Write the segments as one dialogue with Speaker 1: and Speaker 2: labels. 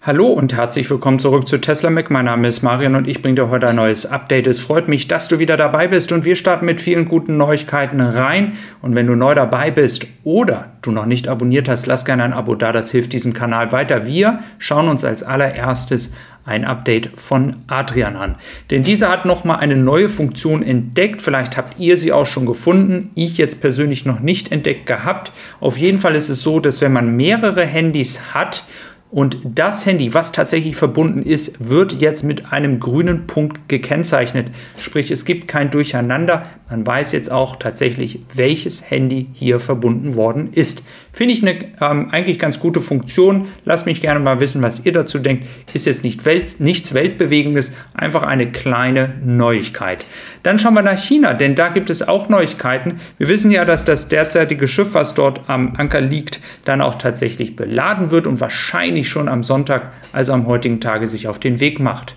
Speaker 1: Hallo und herzlich willkommen zurück zu Tesla Mac. Mein Name ist Marian und ich bringe dir heute ein neues Update. Es freut mich, dass du wieder dabei bist und wir starten mit vielen guten Neuigkeiten rein. Und wenn du neu dabei bist oder du noch nicht abonniert hast, lass gerne ein Abo da, das hilft diesem Kanal weiter. Wir schauen uns als allererstes ein Update von Adrian an. Denn dieser hat nochmal eine neue Funktion entdeckt. Vielleicht habt ihr sie auch schon gefunden. Ich jetzt persönlich noch nicht entdeckt gehabt. Auf jeden Fall ist es so, dass wenn man mehrere Handys hat und das Handy, was tatsächlich verbunden ist, wird jetzt mit einem grünen Punkt gekennzeichnet. Sprich, es gibt kein Durcheinander. Man weiß jetzt auch tatsächlich, welches Handy hier verbunden worden ist. Finde ich eine ähm, eigentlich ganz gute Funktion. Lasst mich gerne mal wissen, was ihr dazu denkt. Ist jetzt nicht Welt, nichts Weltbewegendes, einfach eine kleine Neuigkeit. Dann schauen wir nach China, denn da gibt es auch Neuigkeiten. Wir wissen ja, dass das derzeitige Schiff, was dort am Anker liegt, dann auch tatsächlich beladen wird und wahrscheinlich schon am Sonntag, also am heutigen Tage, sich auf den Weg macht.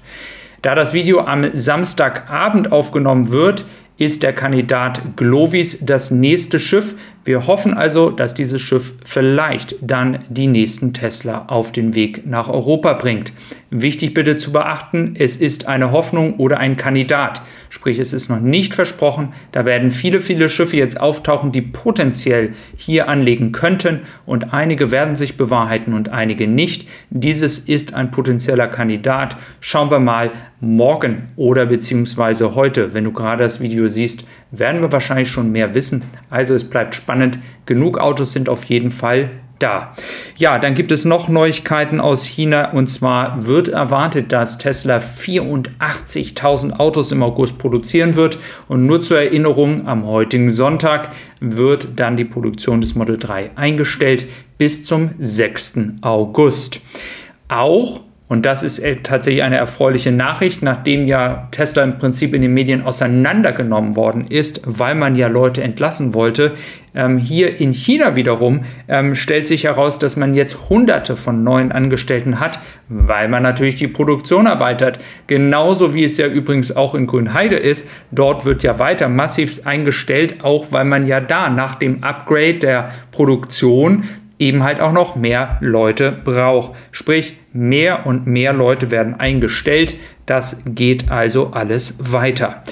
Speaker 1: Da das Video am Samstagabend aufgenommen wird, ist der Kandidat Glovis das nächste Schiff. Wir hoffen also, dass dieses Schiff vielleicht dann die nächsten Tesla auf den Weg nach Europa bringt. Wichtig bitte zu beachten, es ist eine Hoffnung oder ein Kandidat. Sprich, es ist noch nicht versprochen. Da werden viele, viele Schiffe jetzt auftauchen, die potenziell hier anlegen könnten und einige werden sich bewahrheiten und einige nicht. Dieses ist ein potenzieller Kandidat. Schauen wir mal morgen oder beziehungsweise heute, wenn du gerade das Video siehst, werden wir wahrscheinlich schon mehr wissen. Also es bleibt spannend. Genug Autos sind auf jeden Fall da. Ja, dann gibt es noch Neuigkeiten aus China und zwar wird erwartet, dass Tesla 84.000 Autos im August produzieren wird und nur zur Erinnerung, am heutigen Sonntag wird dann die Produktion des Model 3 eingestellt bis zum 6. August. Auch und das ist äh, tatsächlich eine erfreuliche Nachricht, nachdem ja Tesla im Prinzip in den Medien auseinandergenommen worden ist, weil man ja Leute entlassen wollte. Ähm, hier in China wiederum ähm, stellt sich heraus, dass man jetzt hunderte von neuen Angestellten hat, weil man natürlich die Produktion erweitert. Genauso wie es ja übrigens auch in Grünheide ist. Dort wird ja weiter massiv eingestellt, auch weil man ja da nach dem Upgrade der Produktion eben halt auch noch mehr Leute braucht. Sprich, mehr und mehr Leute werden eingestellt. Das geht also alles weiter.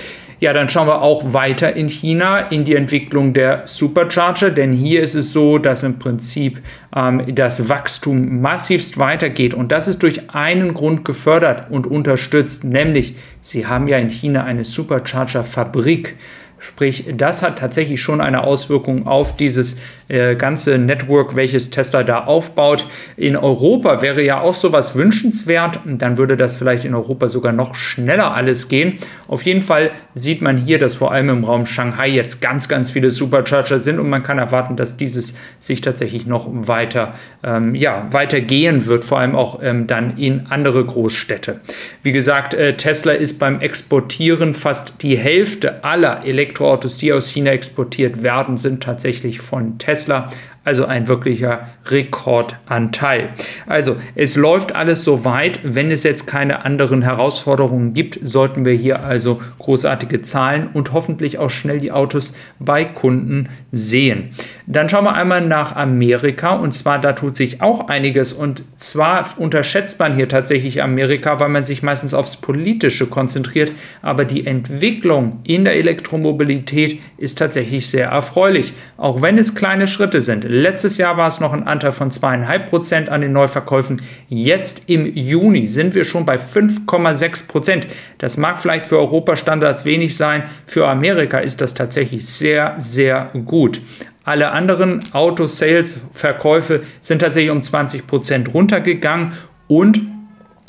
Speaker 1: Ja, dann schauen wir auch weiter in China in die Entwicklung der Supercharger, denn hier ist es so, dass im Prinzip ähm, das Wachstum massivst weitergeht und das ist durch einen Grund gefördert und unterstützt, nämlich sie haben ja in China eine Supercharger-Fabrik. Sprich, das hat tatsächlich schon eine Auswirkung auf dieses äh, ganze Network, welches Tesla da aufbaut. In Europa wäre ja auch sowas wünschenswert. Dann würde das vielleicht in Europa sogar noch schneller alles gehen. Auf jeden Fall sieht man hier, dass vor allem im Raum Shanghai jetzt ganz, ganz viele Supercharger sind und man kann erwarten, dass dieses sich tatsächlich noch weiter, ähm, ja, weiter gehen wird, vor allem auch ähm, dann in andere Großstädte. Wie gesagt, äh, Tesla ist beim Exportieren fast die Hälfte aller Elektroautos Elektroautos, die aus China exportiert werden, sind tatsächlich von Tesla. Tesla. Also ein wirklicher Rekordanteil. Also es läuft alles so weit. Wenn es jetzt keine anderen Herausforderungen gibt, sollten wir hier also großartige Zahlen und hoffentlich auch schnell die Autos bei Kunden sehen. Dann schauen wir einmal nach Amerika und zwar da tut sich auch einiges und zwar unterschätzt man hier tatsächlich Amerika, weil man sich meistens aufs Politische konzentriert, aber die Entwicklung in der Elektromobilität ist tatsächlich sehr erfreulich, auch wenn es kleine Schritte sind. Letztes Jahr war es noch ein Anteil von 2,5 Prozent an den Neuverkäufen. Jetzt im Juni sind wir schon bei 5,6 Prozent. Das mag vielleicht für Europastandards wenig sein. Für Amerika ist das tatsächlich sehr, sehr gut. Alle anderen Auto-Sales-Verkäufe sind tatsächlich um 20 Prozent runtergegangen und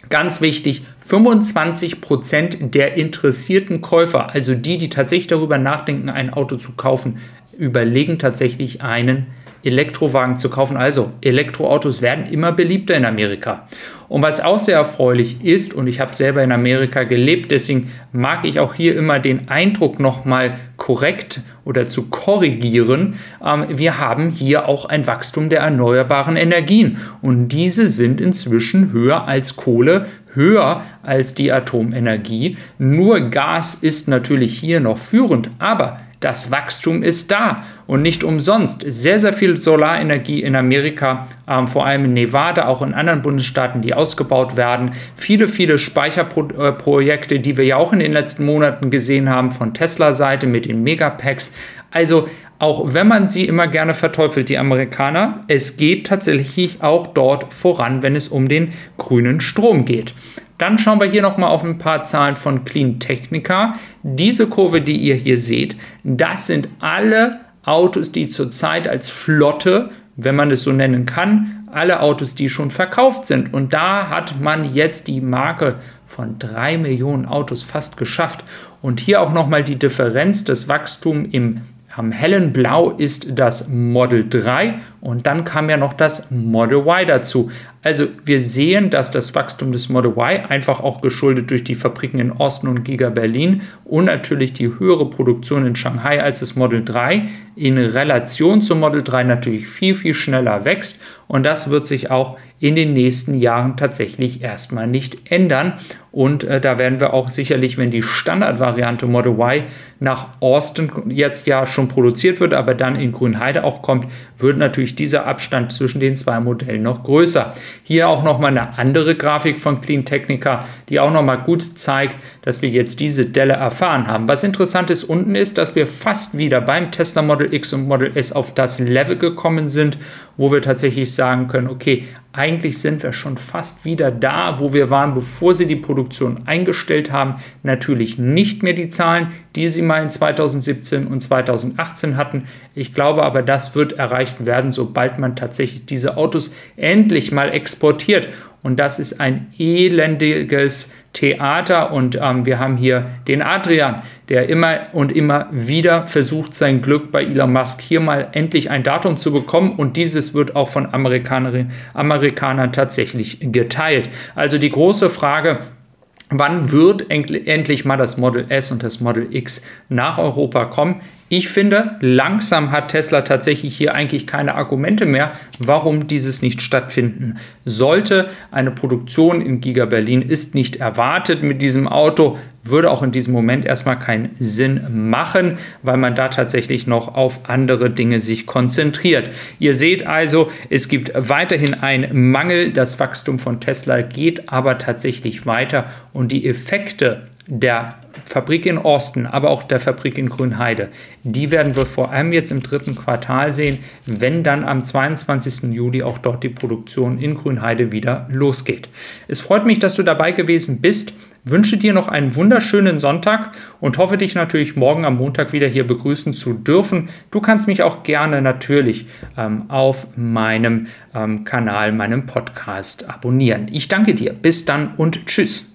Speaker 1: Ganz wichtig, 25 Prozent der interessierten Käufer, also die, die tatsächlich darüber nachdenken, ein Auto zu kaufen, überlegen tatsächlich einen Elektrowagen zu kaufen. Also Elektroautos werden immer beliebter in Amerika. Und was auch sehr erfreulich ist, und ich habe selber in Amerika gelebt, deswegen mag ich auch hier immer den Eindruck nochmal korrekt oder zu korrigieren, ähm, wir haben hier auch ein Wachstum der erneuerbaren Energien. Und diese sind inzwischen höher als Kohle, höher als die Atomenergie. Nur Gas ist natürlich hier noch führend, aber Das Wachstum ist da und nicht umsonst. Sehr, sehr viel Solarenergie in Amerika, ähm, vor allem in Nevada, auch in anderen Bundesstaaten, die ausgebaut werden. Viele, viele Speicherprojekte, die wir ja auch in den letzten Monaten gesehen haben von Tesla-Seite mit den Megapacks. Also auch wenn man sie immer gerne verteufelt, die Amerikaner, es geht tatsächlich auch dort voran, wenn es um den grünen Strom geht. Dann schauen wir hier nochmal auf ein paar Zahlen von Clean Technica. Diese Kurve, die ihr hier seht, das sind alle Autos, die zurzeit als Flotte, wenn man es so nennen kann, alle Autos, die schon verkauft sind. Und da hat man jetzt die Marke von 3 Millionen Autos fast geschafft. Und hier auch nochmal die Differenz des Wachstums im am hellen Blau ist das Model 3 und dann kam ja noch das Model Y dazu. Also wir sehen, dass das Wachstum des Model Y einfach auch geschuldet durch die Fabriken in Osten und Giga Berlin und natürlich die höhere Produktion in Shanghai als das Model 3 in Relation zum Model 3 natürlich viel, viel schneller wächst und das wird sich auch in den nächsten Jahren tatsächlich erstmal nicht ändern. Und äh, da werden wir auch sicherlich, wenn die Standardvariante Model Y nach Austin jetzt ja schon produziert wird, aber dann in Grünheide auch kommt, wird natürlich dieser Abstand zwischen den zwei Modellen noch größer. Hier auch nochmal eine andere Grafik von Clean Technica, die auch nochmal gut zeigt, dass wir jetzt diese Delle erfahren haben. Was interessant ist unten ist, dass wir fast wieder beim Tesla Model X und Model S auf das Level gekommen sind, wo wir tatsächlich sagen können, okay, eigentlich sind wir schon fast wieder da, wo wir waren, bevor sie die Produktion eingestellt haben. Natürlich nicht mehr die Zahlen, die sie mal in 2017 und 2018 hatten. Ich glaube aber, das wird erreicht werden, sobald man tatsächlich diese Autos endlich mal exportiert. Und das ist ein elendiges Theater. Und ähm, wir haben hier den Adrian, der immer und immer wieder versucht, sein Glück bei Elon Musk hier mal endlich ein Datum zu bekommen. Und dieses wird auch von Amerikanerinnen, Amerikanern tatsächlich geteilt. Also die große Frage, Wann wird endlich mal das Model S und das Model X nach Europa kommen? Ich finde, langsam hat Tesla tatsächlich hier eigentlich keine Argumente mehr, warum dieses nicht stattfinden sollte. Eine Produktion in Giga Berlin ist nicht erwartet mit diesem Auto, würde auch in diesem Moment erstmal keinen Sinn machen, weil man da tatsächlich noch auf andere Dinge sich konzentriert. Ihr seht also, es gibt weiterhin einen Mangel, das Wachstum von Tesla geht aber tatsächlich weiter und die Effekte der Fabrik in Osten, aber auch der Fabrik in Grünheide, die werden wir vor allem jetzt im dritten Quartal sehen, wenn dann am 22. Juli auch dort die Produktion in Grünheide wieder losgeht. Es freut mich, dass du dabei gewesen bist. Wünsche dir noch einen wunderschönen Sonntag und hoffe dich natürlich morgen am Montag wieder hier begrüßen zu dürfen. Du kannst mich auch gerne natürlich ähm, auf meinem ähm, Kanal, meinem Podcast abonnieren. Ich danke dir. Bis dann und tschüss.